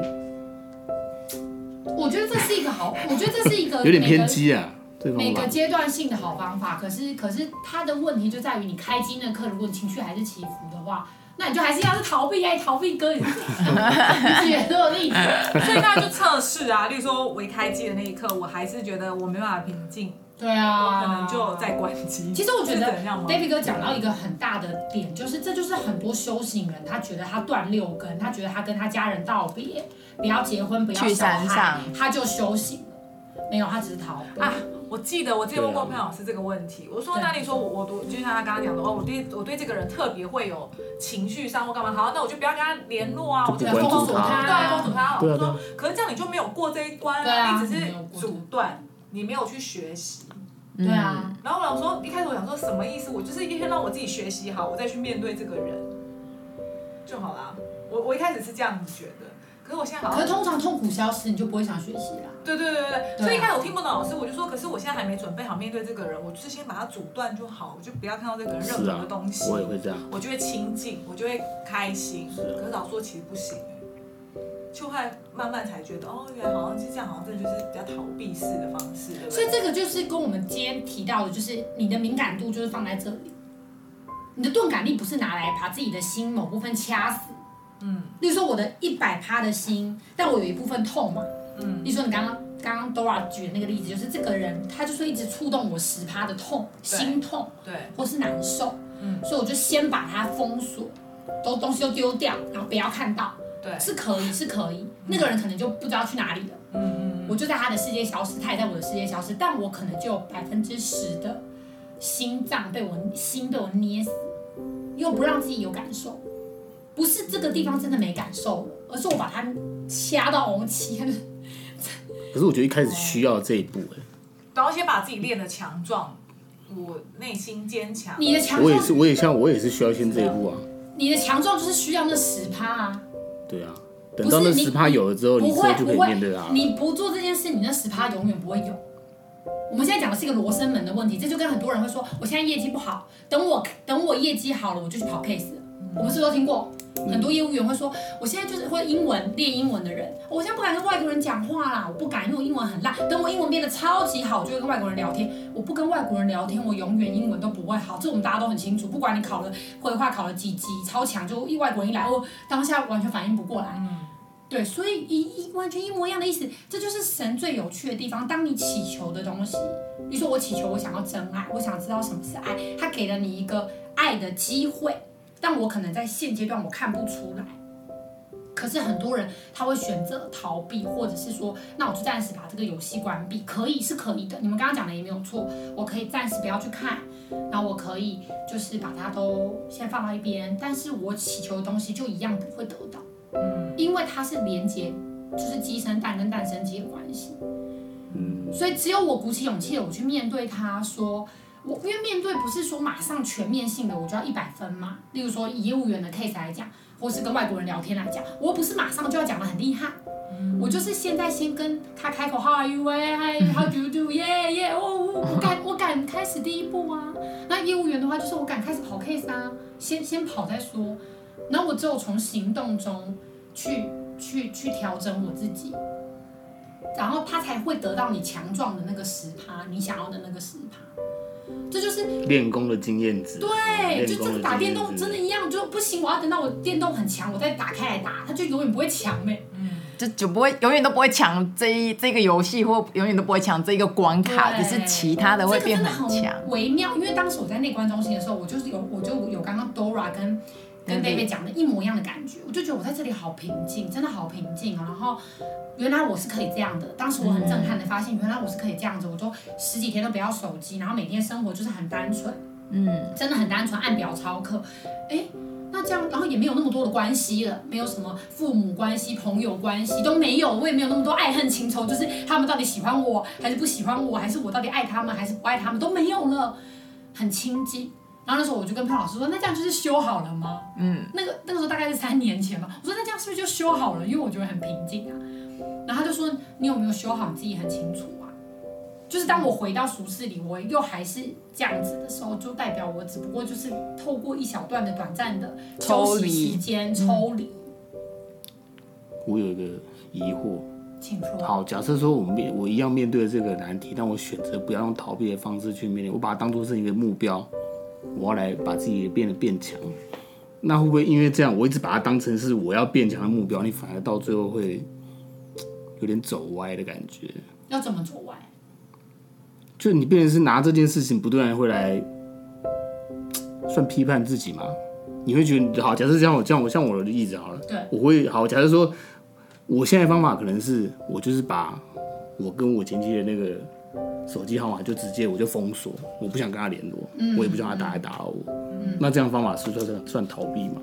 我觉得这是一个好，我觉得这是一个 有点偏激啊。每个阶段性的好方法，可是可是它的问题就在于你开机那刻，如果你情绪还是起伏的话。那你就还是要是逃避，哎，逃避哥，你举多少例子？所以大家就测试啊，例如说我一开机的那一刻，我还是觉得我没办法平静。对啊，我可能就在关机。其实我觉得 David 哥讲到一个很大的点，就是这就是很多修行人，他觉得他断六根，他觉得他跟他家人道别，不要结婚，不要小孩，他就修行了。没有，他只是逃避。啊我记得我之前问过潘老师这个问题，我说那你说我我读就像他刚刚讲的哦，我对我对这个人特别会有情绪上或干嘛，好，那我就不要跟他联络啊，我就封锁他，对，封锁他。我说，可是这样你就没有过这一关啊，你只是阻断，你没有去学习。对啊。然后我想说，一开始我想说什么意思？我就是一天让我自己学习好，我再去面对这个人就好了。我我一开始是这样子觉得。可是我现在好像，可是通常痛苦消失，你就不会想学习啦。对对对对，所以一开始我听不懂老师，我就说，可是我现在还没准备好面对这个人，我就是先把他阻断就好，我就不要看到这个人任何的东西。啊、我也会这样。我就会亲近，我就会开心。是、啊。可是老师说其实不行，就会慢慢才觉得，哦，原来好像是这样，好像这就是比较逃避式的方式，对不对？所以这个就是跟我们今天提到的，就是你的敏感度就是放在这里，你的钝感力不是拿来把自己的心某部分掐死。嗯，例如说我的一百趴的心，但我有一部分痛嘛。嗯，例如说你刚刚刚刚 Dora 举的那个例子，就是这个人他就是一直触动我十趴的痛，心痛，对，或是难受，嗯，所以我就先把它封锁，都东西都丢掉，然后不要看到，对，是可以是可以，嗯、那个人可能就不知道去哪里了，嗯嗯，我就在他的世界消失，他也在我的世界消失，但我可能就有百分之十的心脏被我心被我捏死，又不让自己有感受。不是这个地方真的没感受了，而是我把它掐到红漆。可是我觉得一开始需要这一步哎，然后先把自己练的强壮，我内心坚强。你的强壮，我也是，我也像我也是需要先这一步啊。你的强壮就是需要那十趴啊。对啊，等到那十趴有了之后，你之后就可以面对它。你不做这件事，你那十趴永远不会有。我们现在讲的是一个罗生门的问题，这就跟很多人会说，我现在业绩不好，等我等我业绩好了，我就去跑 case。我们是不是都听过？很多业务员会说，我现在就是会英文练英文的人，我现在不敢跟外国人讲话啦，我不敢，因为我英文很烂。等我英文变得超级好，我就会跟外国人聊天。我不跟外国人聊天，我永远英文都不会好。这我们大家都很清楚，不管你考了绘画考了几级超强，就一外国人一来，我当下完全反应不过来。嗯，对，所以一一完全一模一样的意思，这就是神最有趣的地方。当你祈求的东西，比如说我祈求我想要真爱，我想知道什么是爱，他给了你一个。爱的机会，但我可能在现阶段我看不出来。可是很多人他会选择逃避，或者是说，那我就暂时把这个游戏关闭，可以是可以的。你们刚刚讲的也没有错，我可以暂时不要去看，然后我可以就是把它都先放到一边，但是我祈求的东西就一样不会得到，嗯，因为它是连接，就是鸡生蛋跟蛋生鸡的关系，嗯，所以只有我鼓起勇气我去面对它，说我因为面对不是说马上全面性的我就要一百分嘛，例如说以业务员的 case 来讲。或是跟外国人聊天来讲，我不是马上就要讲的很厉害，嗯、我就是现在先跟他开口，How are you? How do you do? Yeah, yeah. 我我敢 我敢开始第一步啊。那业务员的话，就是我敢开始跑 case 啊，先先跑再说。然后我只有从行动中去去去调整我自己，然后他才会得到你强壮的那个十趴，你想要的那个十趴。这就是练功的经验值。对，就这个打电动真的一样，就不行。我要等到我电动很强，我再打开来打，它就永远不会强呗。嗯，就就不会，永远都不会强这一这个游戏，或永远都不会强这一个关卡，只是其他的会变很强。很微妙，因为当时我在内观中心的时候，我就是有，我就有刚刚 Dora 跟。跟 David 讲的一模一样的感觉，我就觉得我在这里好平静，真的好平静啊。然后原来我是可以这样的，当时我很震撼的发现，原来我是可以这样子。我就十几天都不要手机，然后每天生活就是很单纯，嗯，真的很单纯，按表操课。哎，那这样，然后也没有那么多的关系了，没有什么父母关系、朋友关系都没有，我也没有那么多爱恨情仇，就是他们到底喜欢我还是不喜欢我，还是我到底爱他们还是不爱他们都没有了，很清静。然后那时候我就跟潘老师说，那这样就是修好了吗？嗯，那个那个时候大概是三年前吧。我说那这样是不是就修好了？因为我觉得很平静啊。然后他就说，你有没有修好？你自己很清楚啊。就是当我回到俗世里，我又还是这样子的时候，就代表我只不过就是透过一小段的短暂的休息时间抽离。抽离。我有一个疑惑，请说。好，假设说我面我一样面对这个难题，但我选择不要用逃避的方式去面对，我把它当做是一个目标。我要来把自己变得变强，那会不会因为这样，我一直把它当成是我要变强的目标，你反而到最后会有点走歪的感觉？要怎么走歪？就你变成是拿这件事情不断会来算批判自己吗？你会觉得好？假设这样，我这样，我像我的例子好了，对，我会好。假设说，我现在方法可能是我就是把我跟我前妻的那个。手机号码就直接我就封锁，我不想跟他联络，嗯、我也不想他打来打扰我。嗯、那这样方法是不是算算逃避吗？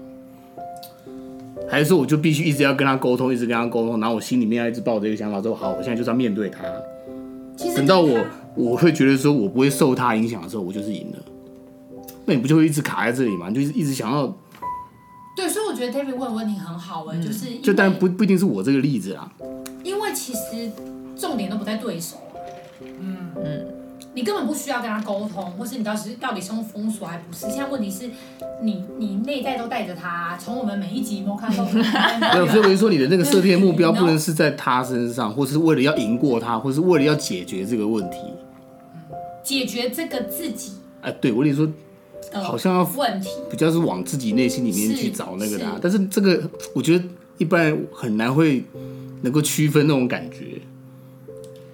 还是说我就必须一直要跟他沟通，一直跟他沟通，然后我心里面要一直抱着一个想法说，好，我现在就是要面对他。等到我我会觉得说我不会受他影响的时候，我就是赢了。那你不就会一直卡在这里吗？你就是一直想要。对，所以我觉得 David 问的问题很好哎，嗯、就是就当然不不一定是我这个例子啊，因为其实重点都不在对手。嗯嗯，你根本不需要跟他沟通，或是你到底到底是用封锁还不是？现在问题是你你内在都带着他，从我们每一集有没有看到？没有，所以我就说你的那个 设定目标不能是在他身上，或是为了要赢过他，或是为了要解决这个问题。解决这个自己。哎，对我跟你说，好像要问题比较是往自己内心里面去找那个答案，但是这个我觉得一般人很难会能够区分那种感觉。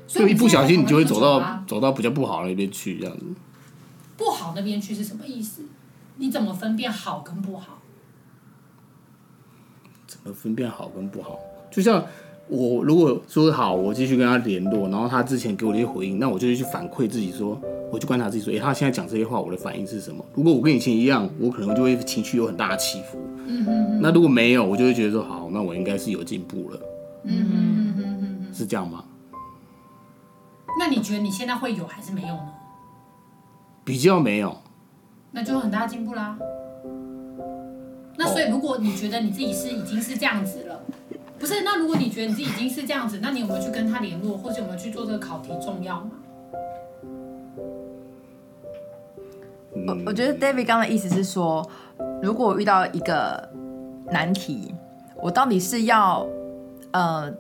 就一不小心，你就会走到走到比较不好的那边去，这样子。不好那边去是什么意思？你怎么分辨好跟不好？怎么分辨好跟不好？就像我如果说好，我继续跟他联络，然后他之前给我的一些回应，那我就去反馈自己说，我去观察自己说，哎、欸，他现在讲这些话，我的反应是什么？如果我跟以前一样，我可能就会情绪有很大的起伏。嗯哼哼。那如果没有，我就会觉得说，好，那我应该是有进步了。嗯哼哼哼。是这样吗？那你觉得你现在会有还是没有呢？比较没有，那就很大进步啦。那所以如果你觉得你自己是已经是这样子了，不是？那如果你觉得你自己已经是这样子，那你有没有去跟他联络，或者有没有去做这个考题重要吗？我我觉得 David 刚刚的意思是说，如果我遇到一个难题，我到底是要呃。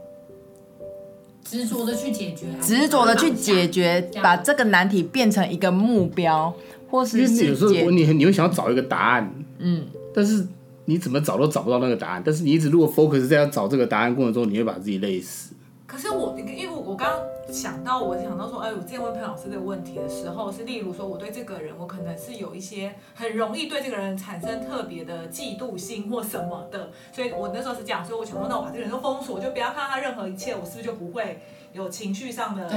执着的去解决，执着的去解决，把这个难题变成一个目标，或是因为有时候你你会想要找一个答案，嗯，但是你怎么找都找不到那个答案，但是你一直如果 focus 在要找这个答案过程中，你会把自己累死。可是我，因为我刚刚想到，我想到说，哎，我之前问潘老师这个问题的时候，是例如说，我对这个人，我可能是有一些很容易对这个人产生特别的嫉妒心或什么的，所以我那时候是这样，所以我想说，那我把这个人都封锁，就不要看到他任何一切，我是不是就不会有情绪上的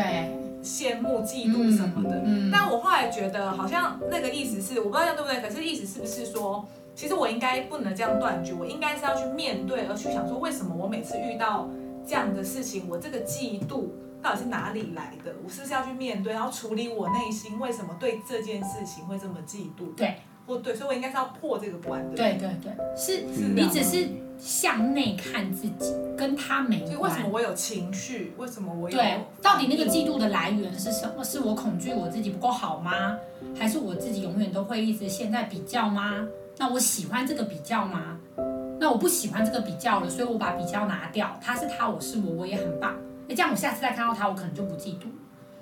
羡慕、嫉妒什么的？嗯嗯、但我后来觉得，好像那个意思是，我不知道这样对不对，可是意思是不是说，其实我应该不能这样断绝，我应该是要去面对，而去想说，为什么我每次遇到。这样的事情，我这个嫉妒到底是哪里来的？我是不是要去面对，然后处理我内心为什么对这件事情会这么嫉妒？对，或对，所以我应该是要破这个关的。对对对，是，是你只是向内看自己，跟他没关。所以为什么我有情绪？为什么我有？对，到底那个嫉妒的来源是什么？是我恐惧我自己不够好吗？还是我自己永远都会一直现在比较吗？那我喜欢这个比较吗？那我不喜欢这个比较了，所以我把比较拿掉。他是他，我是我，我也很棒。哎，这样我下次再看到他，我可能就不嫉妒。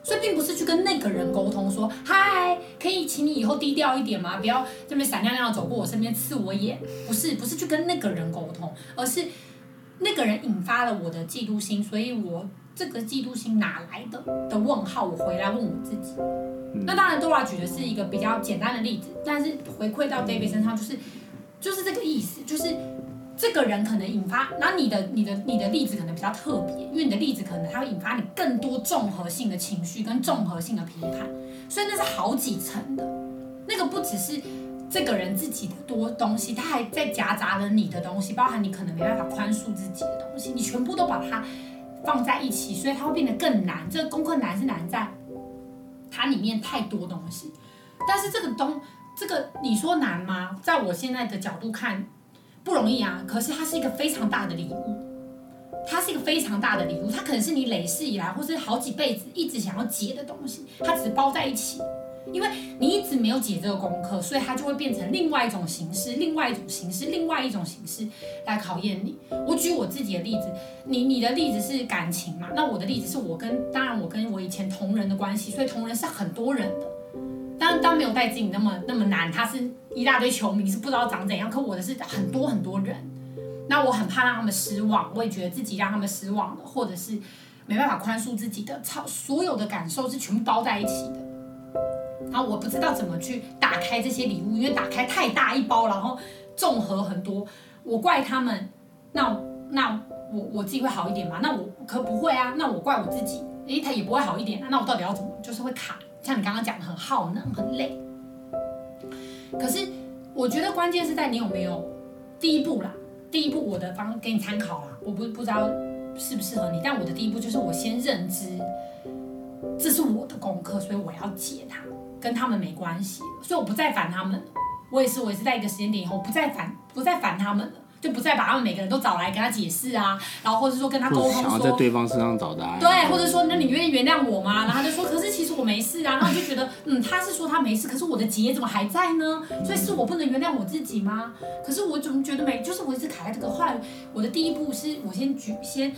所以并不是去跟那个人沟通说，嗨，可以请你以后低调一点吗？不要这边闪亮亮的走过我身边刺我眼。不是，不是去跟那个人沟通，而是那个人引发了我的嫉妒心，所以我这个嫉妒心哪来的的问号？我回来问我自己。那当然，Dora 举的是一个比较简单的例子，但是回馈到 David 身上，就是就是这个意思，就是。这个人可能引发，然后你的、你的、你的例子可能比较特别，因为你的例子可能它会引发你更多综合性的情绪跟综合性的批判，所以那是好几层的。那个不只是这个人自己的多东西，他还在夹杂了你的东西，包含你可能没办法宽恕自己的东西，你全部都把它放在一起，所以它会变得更难。这个功课难是难在它里面太多东西，但是这个东这个你说难吗？在我现在的角度看。不容易啊，可是它是一个非常大的礼物，它是一个非常大的礼物，它可能是你累世以来或是好几辈子一直想要解的东西，它只包在一起，因为你一直没有解这个功课，所以它就会变成另外一种形式，另外一种形式，另外一种形式来考验你。我举我自己的例子，你你的例子是感情嘛？那我的例子是我跟，当然我跟我以前同人的关系，所以同人是很多人的。当当没有带进那么那么难，他是一大堆球迷是不知道长怎样，可我的是很多很多人，那我很怕让他们失望，我也觉得自己让他们失望了，或者是没办法宽恕自己的，超所有的感受是全部包在一起的，然后我不知道怎么去打开这些礼物，因为打开太大一包，然后综合很多，我怪他们，那那我我自己会好一点吗？那我可不会啊，那我怪我自己，诶，他也不会好一点，那我到底要怎么，就是会卡。像你刚刚讲的很耗能，很累。可是我觉得关键是在你有没有第一步啦。第一步我的方给你参考啦，我不不知道适不适合你，但我的第一步就是我先认知这是我的功课，所以我要解它，跟他们没关系，所以我不再烦他们。我也是，我也是在一个时间点以后不再烦，不再烦他们了。就不再把他们每个人都找来跟他解释啊，然后或者说跟他沟通说，想要在对方身上找答案。对，或者说那你愿意原谅我吗？然后他就说，可是其实我没事啊。然后我就觉得，嗯，他是说他没事，可是我的结怎么还在呢？所以是我不能原谅我自己吗？可是我怎么觉得没？就是我一直卡在这个。后来我的第一步是我先举先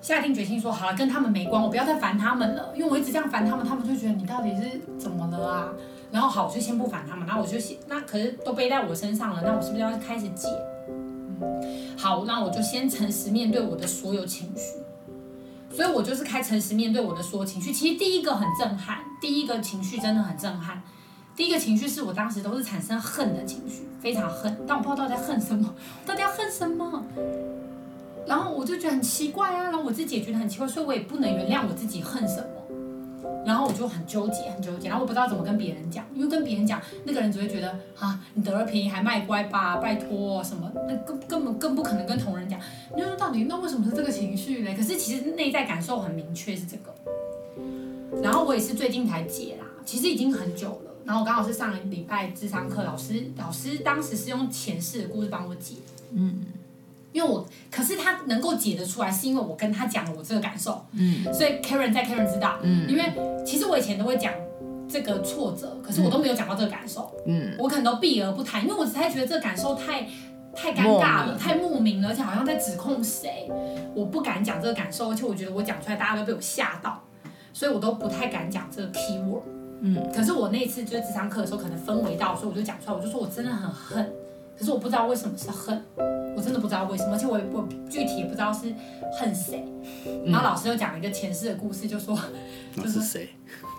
下定决心说，好了，跟他们没关，我不要再烦他们了，因为我一直这样烦他们，他们就觉得你到底是怎么了啊？然后好，我就先不烦他们，然后我就先那可是都背在我身上了，那我是不是要开始解？好，那我就先诚实面对我的所有情绪，所以我就是开诚实面对我的所有情绪。其实第一个很震撼，第一个情绪真的很震撼。第一个情绪是我当时都是产生恨的情绪，非常恨，但我不知道到底在恨什么，到底要恨什么。然后我就觉得很奇怪啊，然后我自己也觉得很奇怪，所以我也不能原谅我自己恨什么。然后我就很纠结，很纠结，然后我不知道怎么跟别人讲，因为跟别人讲，那个人只会觉得啊，你得了便宜还卖乖吧，拜托什么，那根根本更不可能跟同人讲。你说到底那为什么是这个情绪呢？可是其实内在感受很明确是这个。然后我也是最近才解啦，其实已经很久了。然后我刚好是上礼拜智商课，老师老师当时是用前世的故事帮我解，嗯。因为我，可是他能够解得出来，是因为我跟他讲了我这个感受，嗯，所以 Karen 在 Karen 知道，嗯，因为其实我以前都会讲这个挫折，可是我都没有讲到这个感受，嗯，我可能都避而不谈，因为我实在觉得这个感受太太尴尬了，太莫名了，而且好像在指控谁，我不敢讲这个感受，而且我觉得我讲出来大家都被我吓到，所以我都不太敢讲这个 keyword，嗯，可是我那次就是咨商课的时候，可能氛围到，所以我就讲出来，我就说我真的很恨，可是我不知道为什么是恨。我真真的不知道为什么，而且我我具体也不知道是恨谁。然后老师又讲了一个前世的故事，就说，就是谁？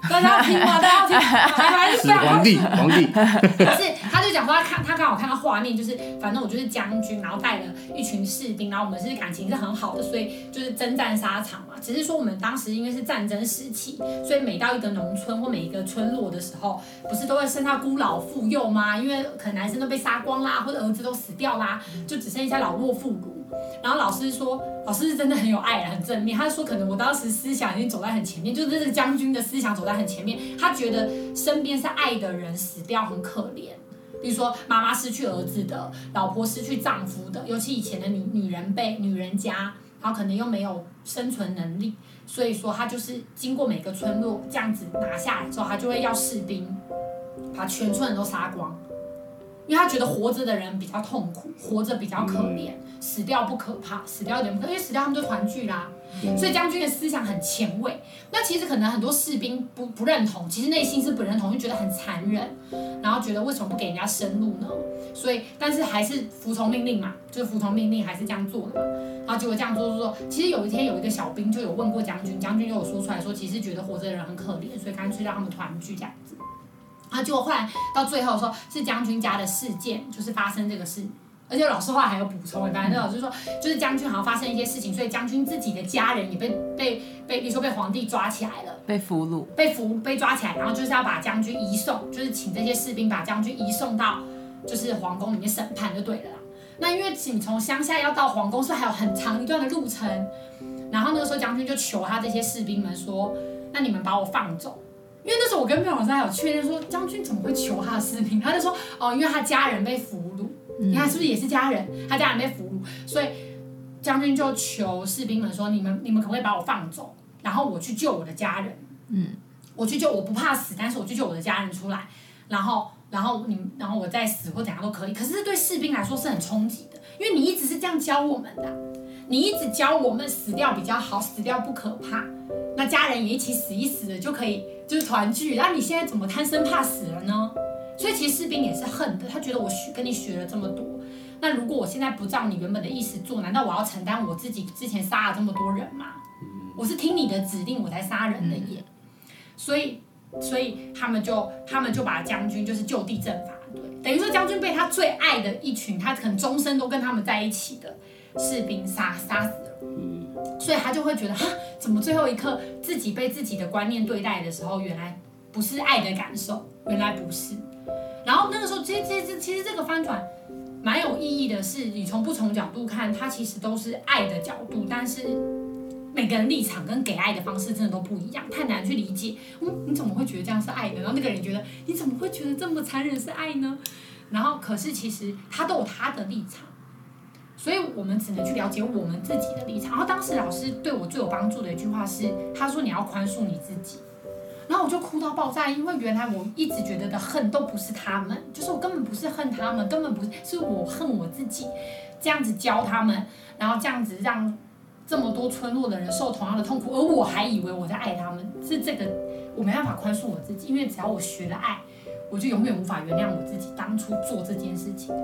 大家要听吗？大家要听吗？还是是皇帝，皇帝。可 是他就讲说他看他刚好看到画面，就是反正我就是将军，然后带了一群士兵，然后我们是感情是很好的，所以就是征战沙场嘛。只是说我们当时因为是战争时期，所以每到一个农村或每一个村落的时候，不是都会剩下孤老妇幼吗？因为可能男生都被杀光啦，或者儿子都死掉啦，就只剩下老弱妇孺。然后老师说，老师是真的很有爱，很正面。他说，可能我当时思想已经走在很前面，就是这个将军的思想走在很前面。他觉得身边是爱的人死掉很可怜，比如说妈妈失去儿子的，老婆失去丈夫的，尤其以前的女女人被女人家，然后可能又没有生存能力，所以说他就是经过每个村落这样子拿下来之后，他就会要士兵把全村人都杀光。因为他觉得活着的人比较痛苦，活着比较可怜，死掉不可怕，死掉有点不可怕，因为死掉他们就团聚啦。所以将军的思想很前卫。那其实可能很多士兵不不认同，其实内心是不认同，就觉得很残忍，然后觉得为什么不给人家生路呢？所以但是还是服从命令嘛，就是服从命令还是这样做的嘛。然后结果这样做做做，其实有一天有一个小兵就有问过将军，将军就有说出来说，其实觉得活着的人很可怜，所以干脆让他们团聚这样子。啊，结果后来到最后说是将军家的事件，就是发生这个事，而且老师后来还有补充，反正老师说就是将军好像发生一些事情，所以将军自己的家人也被被被，比如说被皇帝抓起来了，被俘虏，被俘被抓起来，然后就是要把将军移送，就是请这些士兵把将军移送到就是皇宫里面审判就对了啦。那因为请从乡下要到皇宫是还有很长一段的路程，然后那个时候将军就求他这些士兵们说，那你们把我放走。因为那时候我跟妙老师还有确认说，将军怎么会求他的士兵？他就说哦，因为他家人被俘虏，你看是不是也是家人？他家人被俘虏，所以将军就求士兵们说：你们你们可不可以把我放走？然后我去救我的家人。嗯，我去救，我不怕死，但是我去救我的家人出来。然后然后你然后我再死或怎样都可以。可是对士兵来说是很冲击的，因为你一直是这样教我们的，你一直教我们死掉比较好，死掉不可怕。那家人也一起死一死的就可以，就是团聚。那你现在怎么贪生怕死了呢？所以其实士兵也是恨的，他觉得我学跟你学了这么多，那如果我现在不照你原本的意思做，难道我要承担我自己之前杀了这么多人吗？我是听你的指令我才杀人的耶。所以，所以他们就他们就把将军就是就地正法，对，等于说将军被他最爱的一群，他可能终身都跟他们在一起的士兵杀杀死了。所以他就会觉得，哈，怎么最后一刻自己被自己的观念对待的时候，原来不是爱的感受，原来不是。然后那个时候，其实其实其实这个翻转蛮有意义的是，你从不同角度看，它其实都是爱的角度，但是每个人立场跟给爱的方式真的都不一样，太难去理解。嗯，你怎么会觉得这样是爱的？然后那个人觉得，你怎么会觉得这么残忍是爱呢？然后可是其实他都有他的立场。所以我们只能去了解我们自己的立场。然后当时老师对我最有帮助的一句话是，他说你要宽恕你自己。然后我就哭到爆炸，因为原来我一直觉得的恨都不是他们，就是我根本不是恨他们，根本不是，是我恨我自己，这样子教他们，然后这样子让这么多村落的人受同样的痛苦，而我还以为我在爱他们，是这个我没办法宽恕我自己，因为只要我学了爱，我就永远无法原谅我自己当初做这件事情。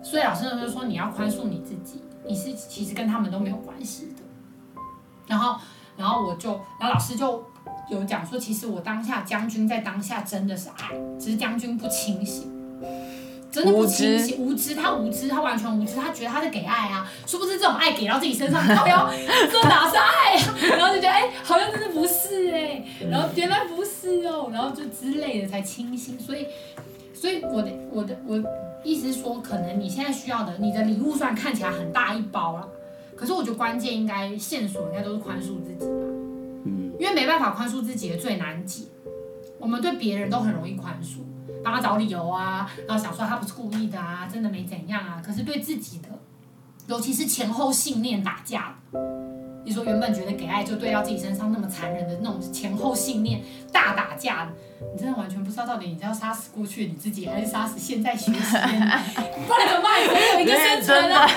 所以老师就说，你要宽恕你自己，你是其实跟他们都没有关系的。然后，然后我就，然后老师就有讲说，其实我当下将军在当下真的是爱，只是将军不清醒，真的不清醒，无知，他无知，他完全无知，他觉得他在给爱啊，殊不知这种爱给到自己身上，靠腰，这哪是爱啊？然后就觉得，哎、欸，好像真的不是哎、欸，然后原来不是哦，然后就之类的才清醒。所以，所以我的，我的，我。意思是说，可能你现在需要的，你的礼物虽然看起来很大一包了，可是我觉得关键应该线索应该都是宽恕自己吧。因为没办法宽恕自己的最难解。我们对别人都很容易宽恕，帮他找理由啊，然后想说他不是故意的啊，真的没怎样啊。可是对自己的，尤其是前后信念打架的。你说原本觉得给爱就对到自己身上那么残忍的那种前后信念大打架，你真的完全不知道到底你是要杀死过去你自己，还是杀死现在学习？不然怎么办？没有一个生存啊！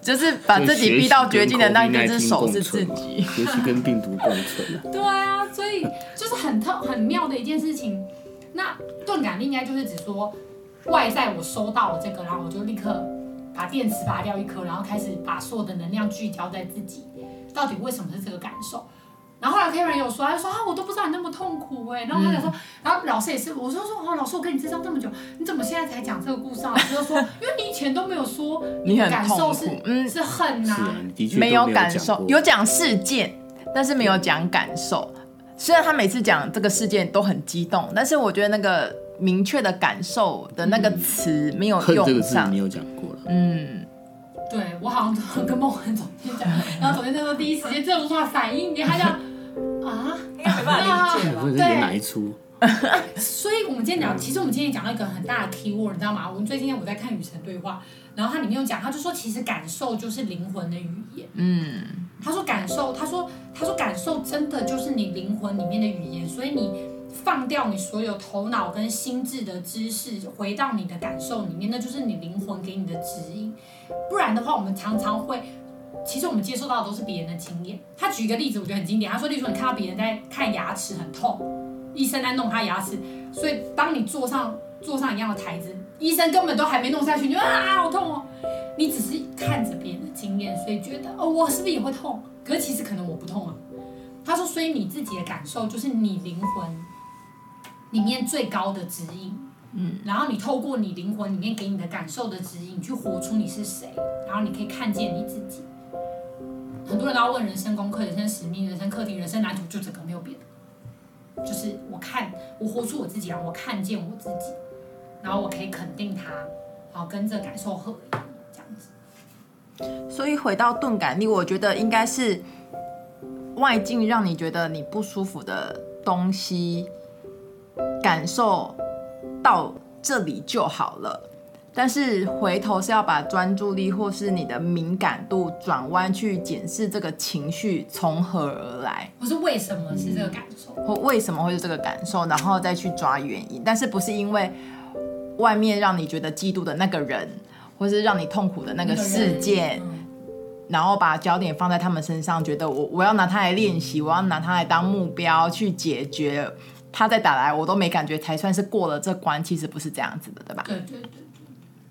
就是把自己逼到绝境的那一只手是自己，学习跟病毒共存。对啊，所以就是很特很妙的一件事情。那钝感力应该就是指说，外在我收到了这个，然后我就立刻把电池拔掉一颗，然后开始把所有的能量聚焦在自己，到底为什么是这个感受？然后后来 Karen 有说，他说啊，我都不知道你那么痛苦哎。然后他就说，嗯、然后老师也是，我说说哦，老师我跟你咨商这么久，你怎么现在才讲这个故事？老师就说，因为你以前都没有说 你的感受是嗯是恨呐、啊，没有感受，有讲事件，但是没有讲感受。虽然他每次讲这个事件都很激动，但是我觉得那个明确的感受的那个词没有用上。恨这个字你有讲嗯。对，我好像跟梦恒总监讲，然后总监在说第一时间这种话反应，你还讲啊？应该没办法理解吧？对，哪一出？所以我们今天聊，其实我们今天讲到一个很大的 key word，你知道吗？我们最近我在看《与神对话》，然后它里面有讲，他就说其实感受就是灵魂的语言。嗯，他说感受，他说他说感受真的就是你灵魂里面的语言，所以你。放掉你所有头脑跟心智的知识，回到你的感受里面，那就是你灵魂给你的指引。不然的话，我们常常会，其实我们接受到的都是别人的经验。他举一个例子，我觉得很经典。他说，例如说你看到别人在看牙齿很痛，医生在弄他牙齿，所以当你坐上坐上一样的台子，医生根本都还没弄下去，你就啊好痛哦。你只是看着别人的经验，所以觉得哦我是不是也会痛？可是其实可能我不痛啊。他说，所以你自己的感受就是你灵魂。里面最高的指引，嗯，然后你透过你灵魂里面给你的感受的指引，去活出你是谁，然后你可以看见你自己。很多人都要问人生功课、人生使命、人生课题、人生蓝图，就这个没有别的，就是我看我活出我自己，然后我看见我自己，然后我可以肯定他，然后跟这感受合一，这样子。所以回到钝感力，我觉得应该是外境让你觉得你不舒服的东西。感受到这里就好了，但是回头是要把专注力或是你的敏感度转弯去检视这个情绪从何而来，不是为什么是这个感受，或为什么会是这个感受，然后再去抓原因，但是不是因为外面让你觉得嫉妒的那个人，或是让你痛苦的那个事件，然后把焦点放在他们身上，觉得我我要拿它来练习，我要拿它来当目标去解决。他再打来，我都没感觉，才算是过了这关。其实不是这样子的，对吧？对对对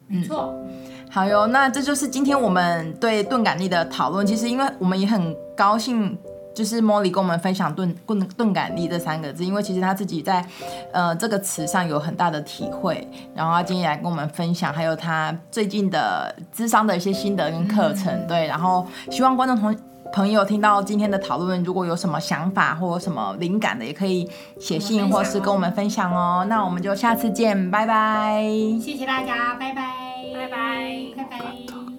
对，没错。嗯，好哟，那这就是今天我们对钝感力的讨论。其实，因为我们也很高兴，就是 Molly 跟我们分享钝钝钝感力这三个字，因为其实他自己在呃这个词上有很大的体会。然后他今天来跟我们分享，还有他最近的智商的一些心得跟课程。嗯、对，然后希望观众同。朋友听到今天的讨论，如果有什么想法或什么灵感的，也可以写信或是跟我们分享哦。那我们就下次见，拜拜！谢谢大家，拜拜，拜拜，拜拜。